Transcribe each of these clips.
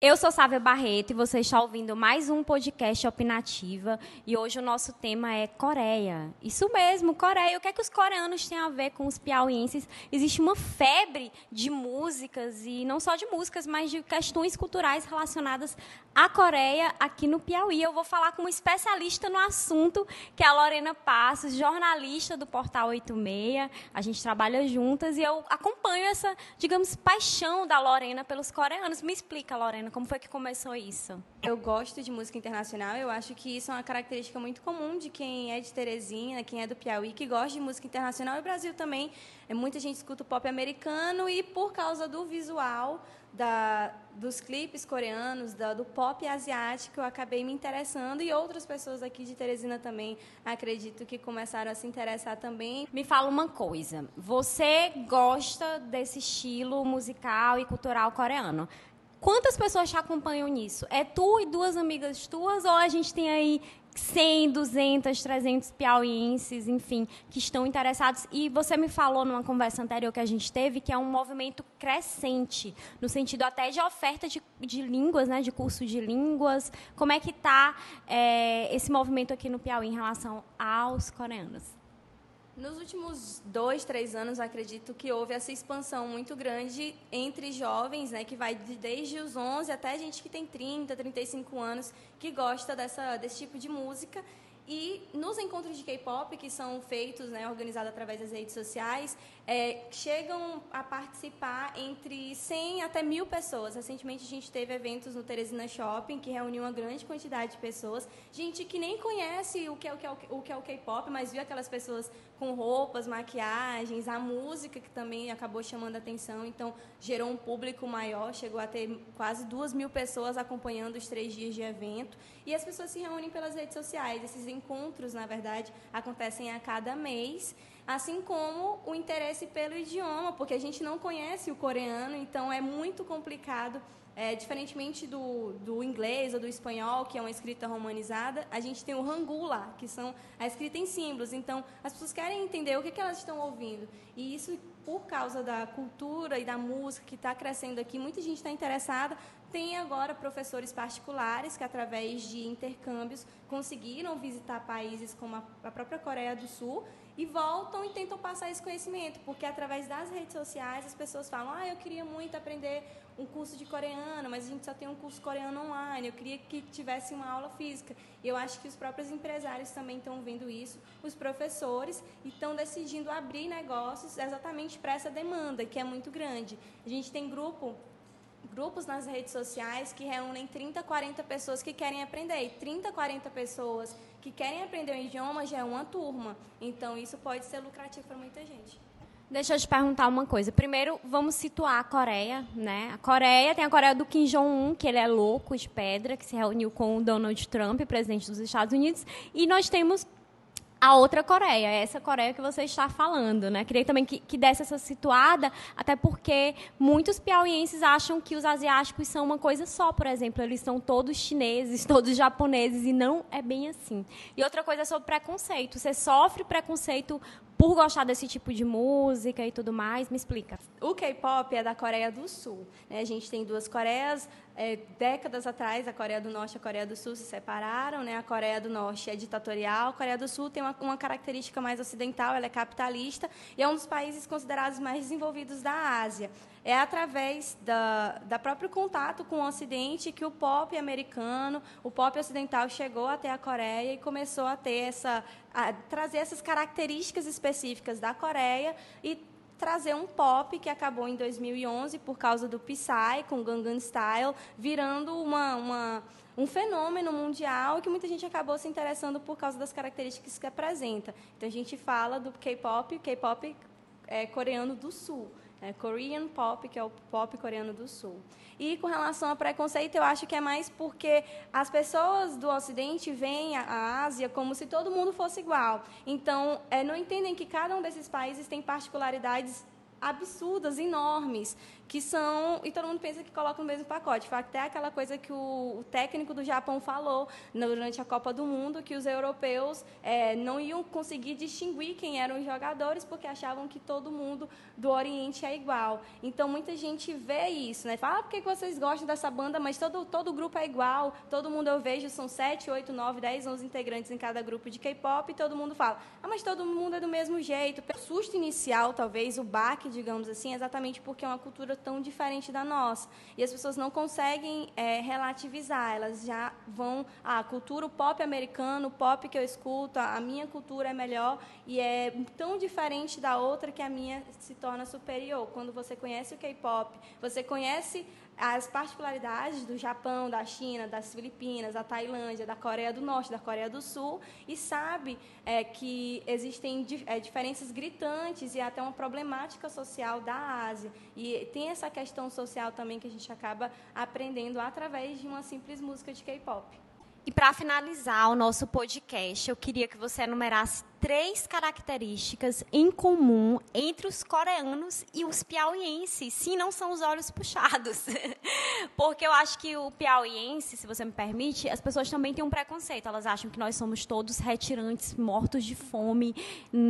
Eu sou Sávia Barreto e você está ouvindo mais um podcast Opinativa. E hoje o nosso tema é Coreia. Isso mesmo, Coreia. O que é que os coreanos têm a ver com os piauienses? Existe uma febre de músicas, e não só de músicas, mas de questões culturais relacionadas à Coreia aqui no Piauí. Eu vou falar com uma especialista no assunto, que é a Lorena Passos, jornalista do Portal 86. A gente trabalha juntas e eu acompanho essa, digamos, paixão da Lorena pelos coreanos. Me explica, Lorena como foi que começou isso? Eu gosto de música internacional. Eu acho que isso é uma característica muito comum de quem é de Teresina, quem é do Piauí, que gosta de música internacional. E o Brasil também. É, muita gente escuta o pop americano e, por causa do visual, da, dos clipes coreanos, da, do pop asiático, eu acabei me interessando e outras pessoas aqui de Teresina também acredito que começaram a se interessar também. Me fala uma coisa, você gosta desse estilo musical e cultural coreano? Quantas pessoas te acompanham nisso? É tu e duas amigas tuas ou a gente tem aí 100, 200, 300 piauienses, enfim, que estão interessados. E você me falou numa conversa anterior que a gente teve que é um movimento crescente, no sentido até de oferta de, de línguas, né, de curso de línguas. Como é que está é, esse movimento aqui no Piauí em relação aos coreanos? Nos últimos dois, três anos, acredito que houve essa expansão muito grande entre jovens, né, que vai desde os 11 até gente que tem 30, 35 anos, que gosta dessa, desse tipo de música. E nos encontros de K-pop, que são feitos, né, organizados através das redes sociais, é, chegam a participar entre 100 até mil pessoas. Recentemente, a gente teve eventos no Teresina Shopping, que reuniu uma grande quantidade de pessoas. Gente que nem conhece o que é o, que é o, que é o K-pop, mas viu aquelas pessoas com roupas, maquiagens, a música, que também acabou chamando a atenção. Então, gerou um público maior, chegou a ter quase duas mil pessoas acompanhando os três dias de evento. E as pessoas se reúnem pelas redes sociais. Esses encontros, na verdade, acontecem a cada mês assim como o interesse pelo idioma, porque a gente não conhece o coreano, então é muito complicado. É, diferentemente do, do inglês ou do espanhol, que é uma escrita romanizada, a gente tem o hangul lá, que são a escrita em símbolos. Então, as pessoas querem entender o que, que elas estão ouvindo. E isso, por causa da cultura e da música que está crescendo aqui, muita gente está interessada. Tem agora professores particulares que, através de intercâmbios, conseguiram visitar países como a, própria Coreia do Sul e voltam e tentam passar esse conhecimento, porque através das redes sociais as pessoas falam: "Ah, eu queria muito aprender um curso de coreano, mas a gente só tem um curso coreano online. Eu queria que tivesse uma aula física". E eu acho que os próprios empresários também estão vendo isso, os professores e estão decidindo abrir negócios exatamente para essa demanda, que é muito grande. A gente tem grupo grupos nas redes sociais que reúnem 30, 40 pessoas que querem aprender. E 30, 40 pessoas que querem aprender um idioma já é uma turma. Então, isso pode ser lucrativo para muita gente. Deixa eu te perguntar uma coisa. Primeiro, vamos situar a Coreia, né? A Coreia tem a Coreia do Kim Jong-un, que ele é louco de pedra, que se reuniu com o Donald Trump, presidente dos Estados Unidos, e nós temos a outra Coreia, essa Coreia que você está falando, né? Queria também que, que desse essa situada, até porque muitos piauienses acham que os asiáticos são uma coisa só, por exemplo, eles são todos chineses, todos japoneses, e não é bem assim. E outra coisa é sobre preconceito. Você sofre preconceito por gostar desse tipo de música e tudo mais? Me explica. O K-pop é da Coreia do Sul. Né? A gente tem duas Coreias. É, décadas atrás, a Coreia do Norte e a Coreia do Sul se separaram. Né? A Coreia do Norte é ditatorial, a Coreia do Sul tem uma, uma característica mais ocidental, ela é capitalista e é um dos países considerados mais desenvolvidos da Ásia é através da, da próprio contato com o Ocidente que o pop americano, o pop ocidental chegou até a Coreia e começou a ter essa, a trazer essas características específicas da Coreia e trazer um pop que acabou em 2011 por causa do Psy com Gangnam Style, virando uma, uma um fenômeno mundial que muita gente acabou se interessando por causa das características que apresenta. Então a gente fala do K-pop, K-pop é coreano do Sul é Korean Pop, que é o pop coreano do Sul. E com relação ao preconceito, eu acho que é mais porque as pessoas do Ocidente veem a Ásia como se todo mundo fosse igual. Então, é, não entendem que cada um desses países tem particularidades absurdas, enormes, que são e todo mundo pensa que coloca no mesmo pacote. Foi até aquela coisa que o, o técnico do Japão falou durante a Copa do Mundo que os europeus é, não iam conseguir distinguir quem eram os jogadores porque achavam que todo mundo do Oriente é igual. Então muita gente vê isso, né? Fala ah, por que vocês gostam dessa banda, mas todo todo grupo é igual. Todo mundo eu vejo são 7, 8, 9, 10, 11 integrantes em cada grupo de K-pop e todo mundo fala: "Ah, mas todo mundo é do mesmo jeito". O susto inicial, talvez o baque, digamos assim, exatamente porque é uma cultura tão diferente da nossa. E as pessoas não conseguem é, relativizar, elas já vão. Ah, a cultura, o pop americano, o pop que eu escuto, a minha cultura é melhor e é tão diferente da outra que a minha se torna superior. Quando você conhece o K-pop, você conhece as particularidades do Japão, da China, das Filipinas, da Tailândia, da Coreia do Norte, da Coreia do Sul, e sabe é, que existem é, diferenças gritantes e até uma problemática social da Ásia. E tem essa questão social também que a gente acaba aprendendo através de uma simples música de K-pop. E para finalizar o nosso podcast, eu queria que você enumerasse três características em comum entre os coreanos e os piauienses. Sim, não são os olhos puxados. Porque eu acho que o piauiense, se você me permite, as pessoas também têm um preconceito. Elas acham que nós somos todos retirantes, mortos de fome,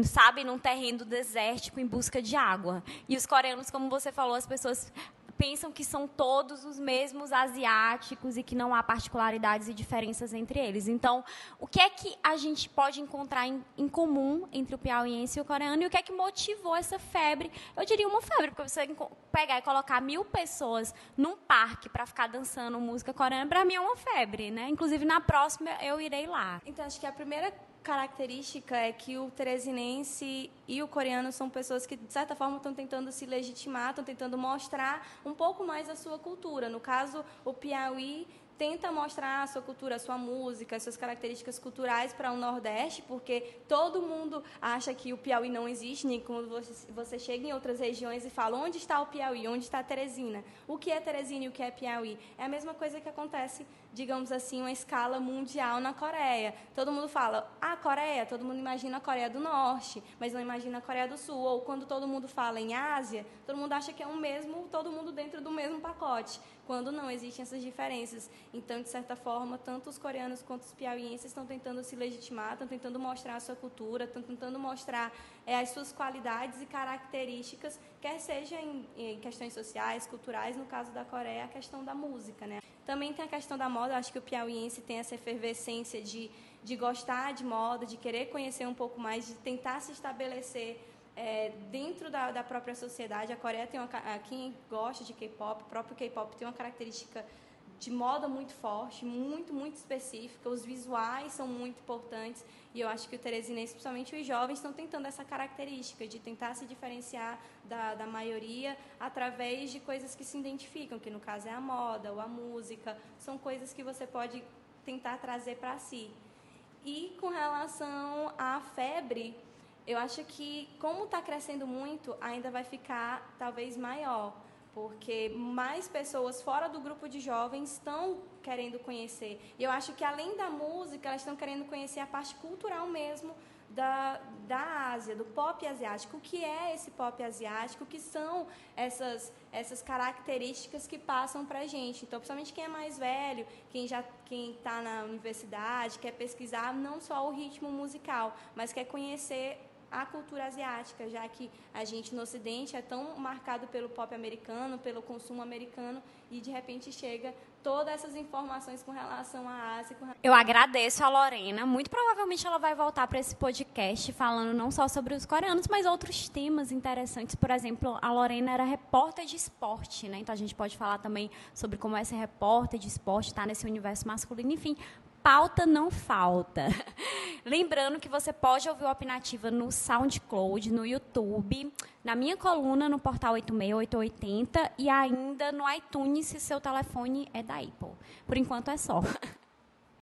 sabe, num terreno desértico em busca de água. E os coreanos, como você falou, as pessoas pensam que são todos os mesmos asiáticos e que não há particularidades e diferenças entre eles. Então, o que é que a gente pode encontrar em, em comum entre o piauiense e o coreano e o que é que motivou essa febre? Eu diria uma febre, porque você pegar e colocar mil pessoas num parque para ficar dançando música coreana, para mim é uma febre, né? Inclusive, na próxima eu irei lá. Então, acho que a primeira característica é que o teresinense e o coreano são pessoas que, de certa forma, estão tentando se legitimar, estão tentando mostrar um pouco mais a sua cultura. No caso, o Piauí tenta mostrar a sua cultura, a sua música, as suas características culturais para o Nordeste, porque todo mundo acha que o Piauí não existe, nem quando você, chega em outras regiões e fala onde está o Piauí, onde está Teresina, o que é Teresina e o que é Piauí. É a mesma coisa que acontece, digamos assim, uma escala mundial na Coreia. Todo mundo fala, ah, Coreia, todo mundo imagina a Coreia do Norte, mas não imagina a Coreia do Sul. Ou quando todo mundo fala em Ásia, todo mundo acha que é um mesmo, todo mundo dentro do mesmo pacote quando não existem essas diferenças. Então, de certa forma, tanto os coreanos quanto os piauienses estão tentando se legitimar, estão tentando mostrar a sua cultura, estão tentando mostrar é, as suas qualidades e características, quer seja em, em, questões sociais, culturais, no caso da Coreia, a questão da música. Né? Também tem a questão da moda, acho que o piauiense tem essa efervescência de, de gostar de moda, de querer conhecer um pouco mais, de tentar se estabelecer é, dentro da, da, própria sociedade, a Coreia tem uma, quem gosta de K-pop, o próprio K-pop tem uma característica de moda muito forte, muito, muito específica. Os visuais são muito importantes e eu acho que o teresinense, principalmente os jovens, estão tentando essa característica de tentar se diferenciar da, da maioria através de coisas que se identificam, que no caso é a moda ou a música, são coisas que você pode tentar trazer para si. E com relação à febre, eu acho que, como está crescendo muito, ainda vai ficar talvez maior, porque mais pessoas fora do grupo de jovens estão querendo conhecer. E eu acho que, além da música, elas estão querendo conhecer a parte cultural mesmo da, da Ásia, do pop asiático. O que é esse pop asiático? O que são essas, essas características que passam para a gente? Então, principalmente quem é mais velho, quem já quem está na universidade, quer pesquisar não só o ritmo musical, mas quer conhecer a cultura asiática, já que a gente no Ocidente é tão marcado pelo pop americano, pelo consumo americano, e de repente chega todas essas informações com relação à Ásia. Eu agradeço a Lorena. Muito provavelmente ela vai voltar para esse podcast falando não só sobre os coreanos, mas outros temas interessantes. Por exemplo, a Lorena era repórter de esporte, né? Então a gente pode falar também sobre como é ser repórter de esporte, estar tá nesse universo masculino. Enfim, pauta não falta. Lembrando que você pode ouvir o Opinativa no SoundCloud, no YouTube, na minha coluna no portal 86880 e ainda no iTunes se seu telefone é da Apple. Por enquanto é só.